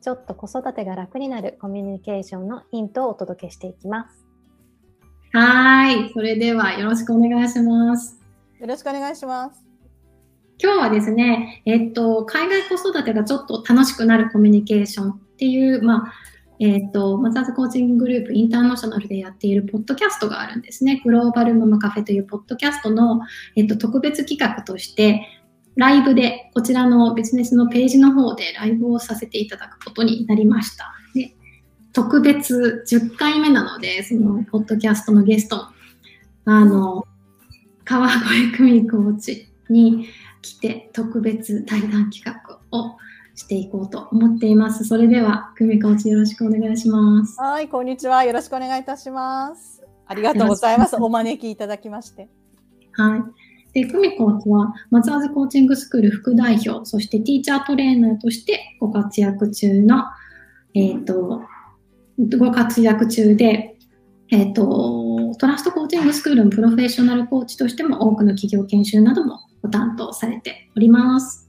ちょっと子育てが楽になるコミュニケーションのヒントをお届けしていきます。はい。それではよろしくお願いします。よろしくお願いします。今日はですね、えっと、海外子育てがちょっと楽しくなるコミュニケーションっていう、まあ、えっと、マザーズコーチンググループインターナショナルでやっているポッドキャストがあるんですね。グローバルママカフェというポッドキャストの、えっと、特別企画として、ライブで、こちらのビジネスのページの方でライブをさせていただくことになりました。で特別10回目なので、そのポッドキャストのゲスト、あの、川越久美コーチに来て特別対談企画をしていこうと思っています。それでは、久美コーチよろしくお願いします。はい、こんにちは。よろしくお願いいたします。ありがとうございます。お招きいただきまして。はい。で、久美コーチは、マザーズコーチングスクール副代表、そしてティーチャートレーナーとしてご活躍中の、えっ、ー、と、ご活躍中で、えっ、ー、と、トラストコーチングスクールのプロフェッショナルコーチとしても多くの企業研修などもご担当されております。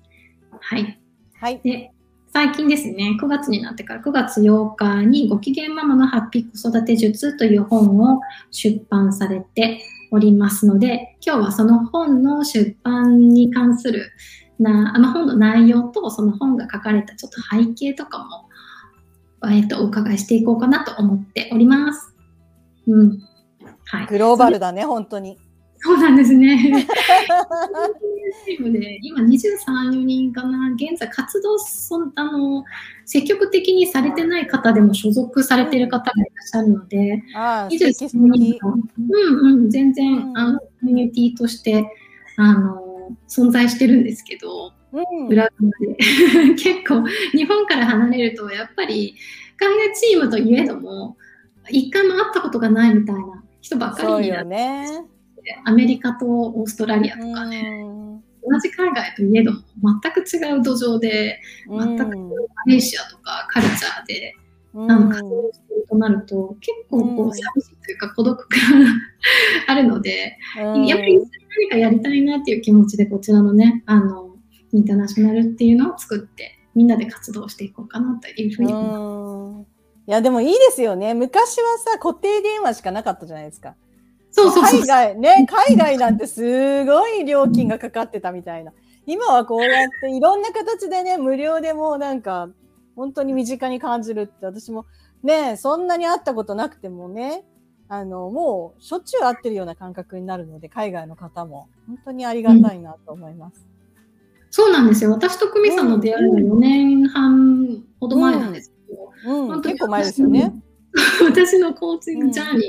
はい。はい。で、最近ですね、9月になってから9月8日にご機嫌ママのハッピー子育て術という本を出版されておりますので、今日はその本の出版に関するな、あの本の内容とその本が書かれたちょっと背景とかも、えっ、と、お伺いしていこうかなと思っております。うん。はい。グローバルだね、本当に。そうなんですね。で 今23、4人かな、現在活動そあの積極的にされてない方でも所属されてる方がいらっしゃるので、23人う。んうん、全然、うん、あのコミュニティとしてあの存在してるんですけど、うん、裏側で。結構日本から離れるとやっぱり海外チームといえども一回も会ったことがないみたいな人ばっかりになって、ね、アメリカとオーストラリアとかね、同じ海外といえども全く違う土壌で全くマレーシアとかカルチャーで、うん、あの活動してるとなると結構こう寂しいというか孤独感が あるので、うん、やっぱり何かやりたいなっていう気持ちでこちらのねあのインターナショナルっていうのを作ってみんなで活動していこうかなというふうに思います。いやでもいいですよね。昔はさ固定電話しかなかったじゃないですか。そうそう海外ね、海外なんてすごい料金がかかってたみたいな。今はこうやっていろんな形でね、無料でもなんか、本当に身近に感じるって私もね、そんなに会ったことなくてもね、あの、もうしょっちゅう会ってるような感覚になるので、海外の方も本当にありがたいなと思います。うん、そうなんですよ。私と久美さんの出会いは4年半ほど前なんですけど、うんうん、結構前ですよね。私のコーチングジャーニー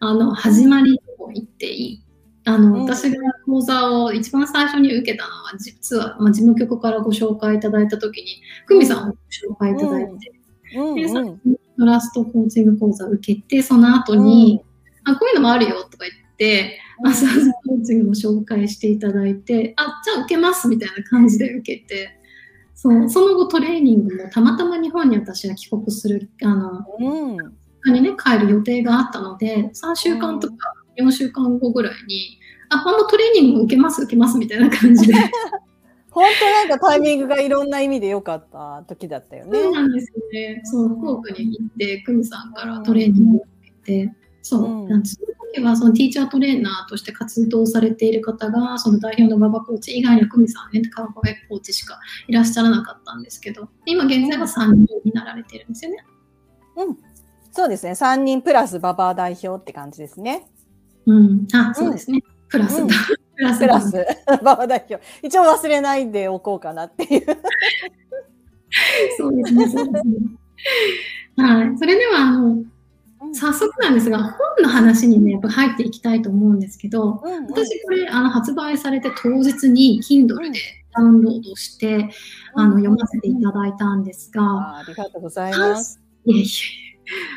の,、あの始まりを言っていい？あの、私が講座を一番最初に受けたのは、実は、まあ、事務局からご紹介いただいたときに、久美さんをご紹介いただいて、うん、で、さっきトラストコーチング講座を受けて、その後に、うん、あ、こういうのもあるよとか言って、アサーズコーチングも紹介していただいて、あ、じゃあ受けますみたいな感じで受けて、そう。その後トレーニングもたまたま日本に私は帰国するあの、うん、にね帰る予定があったので3週間とか4週間後ぐらいに、あもうトレーニング受けます受けますみたいな感じで。本当なんかタイミングがいろんな意味で良かった時だったよね。そうなんですね。そう、福岡に行って、久美さんからトレーニングを受けて、そう、うん、その時はそのティーチャートレーナーとして活動されている方が、その代表の馬場コーチ以外には久美さんね、川越コーチしかいらっしゃらなかったんですけど、今現在は3人になられてるんですよね。うん、そうですね。3人プラス馬場代表って感じですね。うん、あ、そうですね。プラス、うん、プラス。プラス、馬場代表。一応忘れないでおこうかなっていう。そうですね、そうですね。はい。それでは、あの、早速なんですが、本の話にね、やっぱ入っていきたいと思うんですけど、うんうん、私これ、あの、発売されて当日に Kindle でダウンロードして、うん、あの、読ませていただいたんですが、ありがとうございます。いえいえ。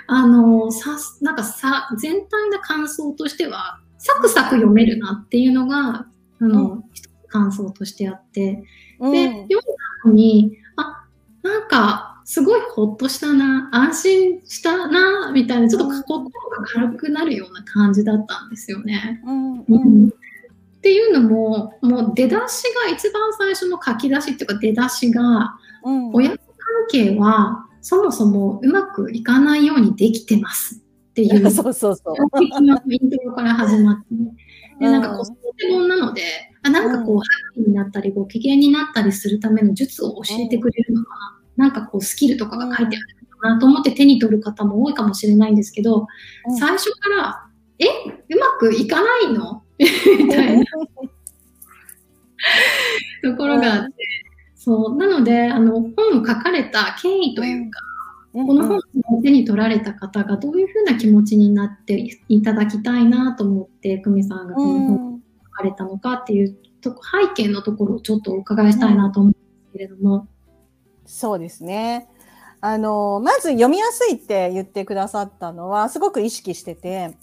あの、さ、なんかさ、全体の感想としては、サクサク読めるなっていうのが、あの、うん、感想としてあって、うん、で、読んだ後に、あ、なんか、すごいほっとしたな、安心したな、みたいな、ちょっと心が軽くなるような感じだったんですよね。うん、うん。っていうのも、もう出だしが一番最初の書き出しっていうか出だしが、親子関係はそもそもうまくいかないようにできてますっていう、そうそうそう。的なイントロから始まって、で、なんか子育て本なので、あなんかこう、ハッピーになったり、ご機嫌になったりするための術を教えてくれるのかな。なんかこう、スキルとかが書いてあるのかなと思って手に取る方も多いかもしれないんですけど、最初から、えうまくいかないの？みたいな。ところがあって、そう、なので、あの、本を書かれた経緯というか、うん、この本を手に取られた方がどういうふうな気持ちになっていただきたいなと思って、久美さんがこの本を書かれたのかっていうと、背景のところをちょっとお伺いしたいなと思うんですけれども。そうですね。あの、まず読みやすいって言ってくださったのは、すごく意識してて、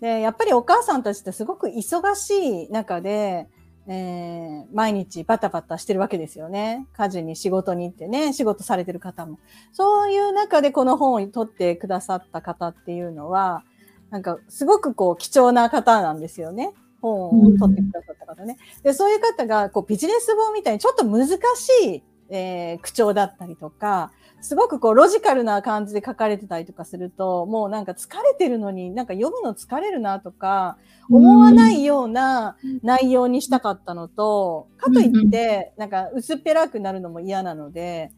で、やっぱりお母さんたちってすごく忙しい中で、えー、毎日バタバタしてるわけですよね。家事に仕事に行ってね、仕事されてる方も。そういう中でこの本を取ってくださった方っていうのは、なんかすごくこう貴重な方なんですよね。本を取ってくださった方ね。で、そういう方がこうビジネス本みたいにちょっと難しい、えー、口調だったりとか、すごくこうロジカルな感じで書かれてたりとかすると、もうなんか疲れてるのになんか読むの疲れるなとか、思わないような内容にしたかったのと、かといって、なんか薄っぺらくなるのも嫌なので、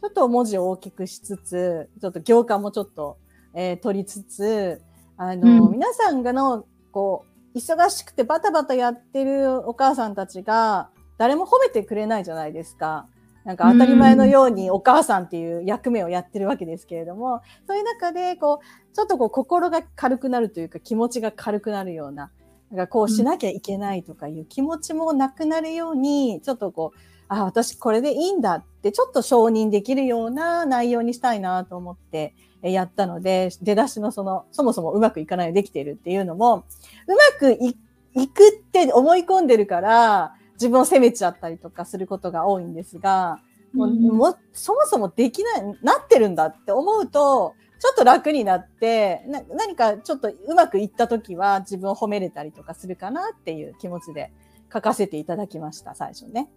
ちょっと文字を大きくしつつ、ちょっと行間もちょっと、えー、取りつつ、あの、うん、皆さんがの、こう、忙しくてバタバタやってるお母さんたちが、誰も褒めてくれないじゃないですか。なんか当たり前のようにお母さんっていう役目をやってるわけですけれども、そういう中で、こう、ちょっとこう心が軽くなるというか気持ちが軽くなるような、なんかこうしなきゃいけないとかいう気持ちもなくなるように、ちょっとこう、あ、私これでいいんだってちょっと承認できるような内容にしたいなと思ってやったので、出だしのその、そもそもうまくいかないできてるっていうのも、うまくいくって思い込んでるから、自分を責めちゃったりとかすることが多いんですが、もうもそもそもできない、なってるんだって思うと、ちょっと楽になってな、何かちょっとうまくいった時は自分を褒めれたりとかするかなっていう気持ちで書かせていただきました、最初ね。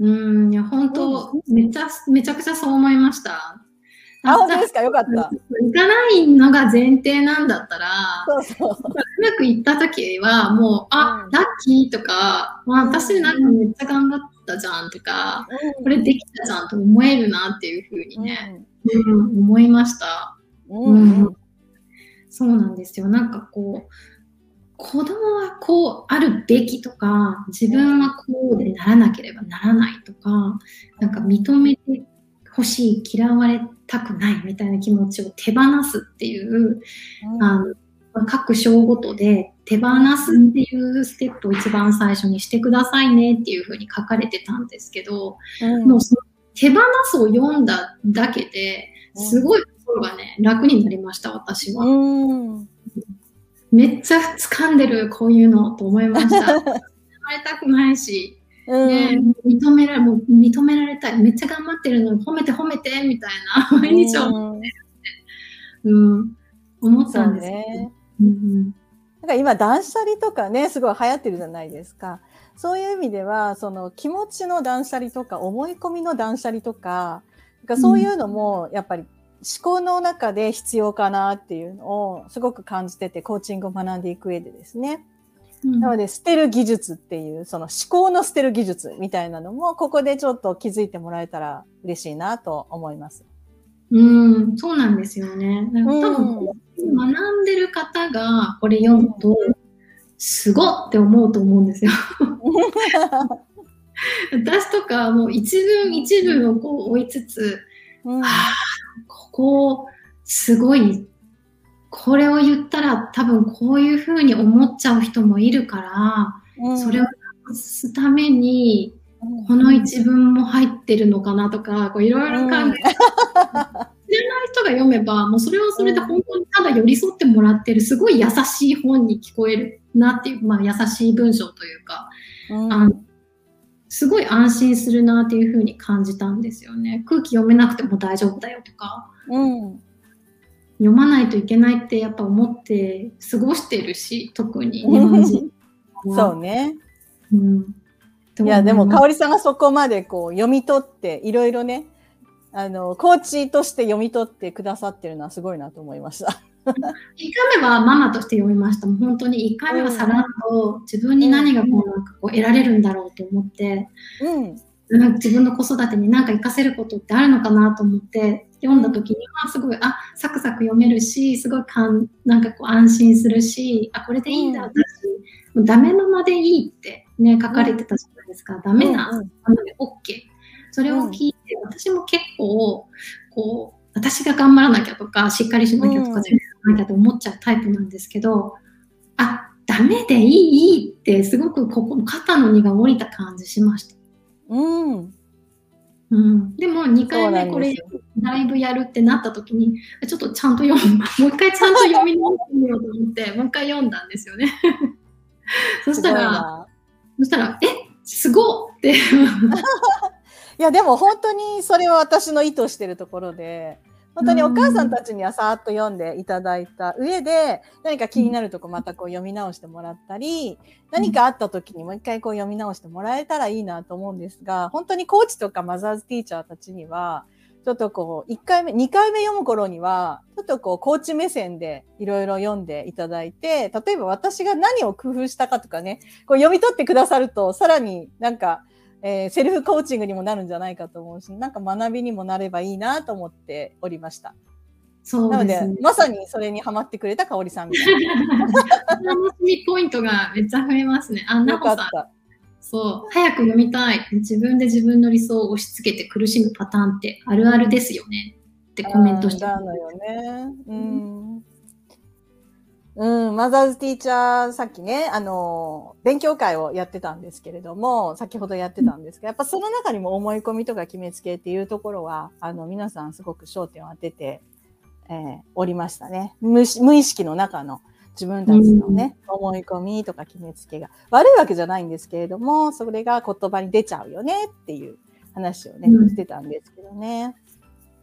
うん、いや、本当、うん、めちゃ、めちゃくちゃそう思いました。あ、本当ですか？よかった。行かないのが前提なんだったら、そうそう。うまくいった時は、もう、あ、うん、ラッキーとか、まあ、私なんかめっちゃ頑張ったじゃんとか、うん、これできたじゃんと思えるなっていうふうにね、うん、思いました。うん。そうなんですよ。なんかこう、子供はこうあるべきとか、自分はこうでならなければならないとか、なんか認めてほしい、嫌われたくないみたいな気持ちを手放すっていう、うん、あの各章ごとで手放すっていうステップを一番最初にしてくださいねっていうふうに書かれてたんですけど、うん、もうその手放すを読んだだけですごい心がね、楽になりました、私は。うん、めっちゃ掴んでる、こういうのと思いました。れたくないし、ね、認められ、もう認められたい。めっちゃ頑張ってるの。に褒めて褒めて、みたいな、毎日思って、うん、思ったんですね。うん、なんか今、断捨離とかね、すごい流行ってるじゃないですか。そういう意味では、その気持ちの断捨離とか、思い込みの断捨離とか、かそういうのも、やっぱり思考の中で必要かなっていうのをすごく感じてて、コーチングを学んでいく上でですね。なので、捨てる技術っていう、その思考の捨てる技術みたいなのも、ここでちょっと気づいてもらえたら嬉しいなと思います。うん、そうなんですよね。多分、学んでる方がこれ読むと、すごって思うと思うんですよ。私とかもう一文一文をこう追いつつ、うん、ああ、ここすごいこれを言ったら多分こういうふうに思っちゃう人もいるから、うん、それをなすために、この一文も入ってるのかなとか、いろいろ考えて、知らない人が読めば、もうそれはそれで本当にただ寄り添ってもらってる、すごい優しい本に聞こえるなっていう、まあ優しい文章というか、うん、あのすごい安心するなっていうふうに感じたんですよね。空気読めなくても大丈夫だよとか、うん、読まないといけないってやっぱ思って過ごしてるし、特に 日本人。そうね。うん、いや、でも、かおりさんがそこまでこう読み取って、いろいろね、あの、コーチとして読み取ってくださってるのはすごいなと思いました。1回目はママとして読みました。本当に1回目はさらっと自分に何がこうなんかこう得られるんだろうと思って、うん、自分の子育てに何か活かせることってあるのかなと思って読んだ時にはすごいあサクサク読めるしすごいかんなんかこう安心するしあこれでいいんだ私、うん、ダメママでいいってね書かれてたじゃないですか、ダメなママで OK それを聞いて、私も結構こう私が頑張らなきゃとかしっかりしなきゃとか、全なきゃと思っちゃうタイプなんですけど、あ、ダメでいいってすごくここ肩の荷が下りた感じしました。うん。うん、でも2回目これライブやるってなった時にちょっとちゃんと読む。もう一回ちゃんと読み直してみようと思ってもう一回読んだんですよね。そしたらそしたらえ？すごって。いやでも本当にそれは私の意図してるところで本当にお母さんたちにはさーっと読んでいただいた上で、何か気になるとこまたこう読み直してもらったり、何かあった時にもう一回こう読み直してもらえたらいいなと思うんですが、本当にコーチとかマザーズティーチャーたちには、ちょっとこう、1回目、2回目読む頃には、ちょっとこう、コーチ目線でいろいろ読んでいただいて、例えば私が何を工夫したかとかね、こう読み取ってくださると、さらになんか、えー、セルフコーチングにもなるんじゃないかと思うし、なんか学びにもなればいいなと思っておりました。そうなので、まさにそれにはまってくれた香織さんみたいな。楽しみポイントがめっちゃ増えますね。あ、なかさん。そう、早く読みたい。自分で自分の理想を押し付けて苦しむパターンってあるあるですよね。ってコメントしてたのよね。うん。うん、マザーズティーチャー、さっきね、あの、勉強会をやってたんですけれども、先ほどやってたんですが、やっぱその中にも思い込みとか決めつけっていうところは、あの、皆さんすごく焦点を当てて、えー、おりましたね無。無意識の中の自分たちのね、うん、思い込みとか決めつけが悪いわけじゃないんですけれども、それが言葉に出ちゃうよねっていう話をね、うん、してたんですけどね。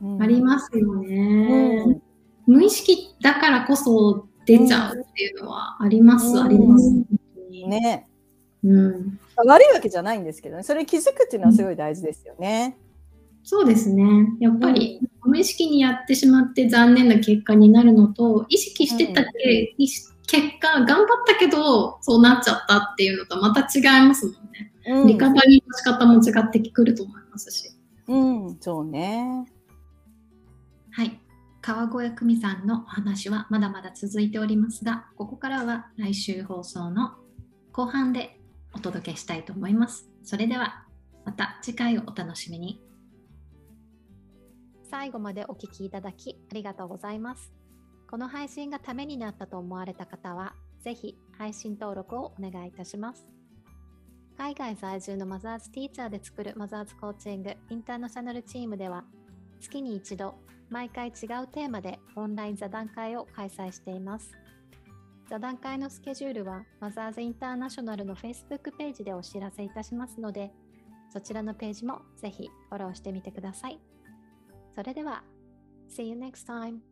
うん、ありますよね。無意識だからこそ出ちゃうっていうのはあります、うん、あります。ね。うん、悪いわけじゃないんですけどね、それに気づくっていうのはすごい大事ですよね。そうですね。やっぱり、無意識にやってしまって残念な結果になるのと、意識してたけ、うん、結果、頑張ったけど、そうなっちゃったっていうのとまた違いますもんね。うん、リカバリーの仕方も違ってくると思いますし。うん、そうね。はい。川越久美さんのお話はまだまだ続いておりますが、ここからは来週放送の後半でお届けしたいと思います。それではまた次回をお楽しみに。最後までお聴きいただきありがとうございます。この配信がためになったと思われた方は、ぜひ配信登録をお願いいたします。海外在住のマザーズティーチャーで作るマザーズコーチングインターナショナルチームでは、月に一度毎回違うテーマでオンライン座談会を開催しています。座談会のスケジュールはマザーズインターナショナルの Facebook ページでお知らせいたしますので、そちらのページもぜひフォローしてみてください。それでは、See you next time!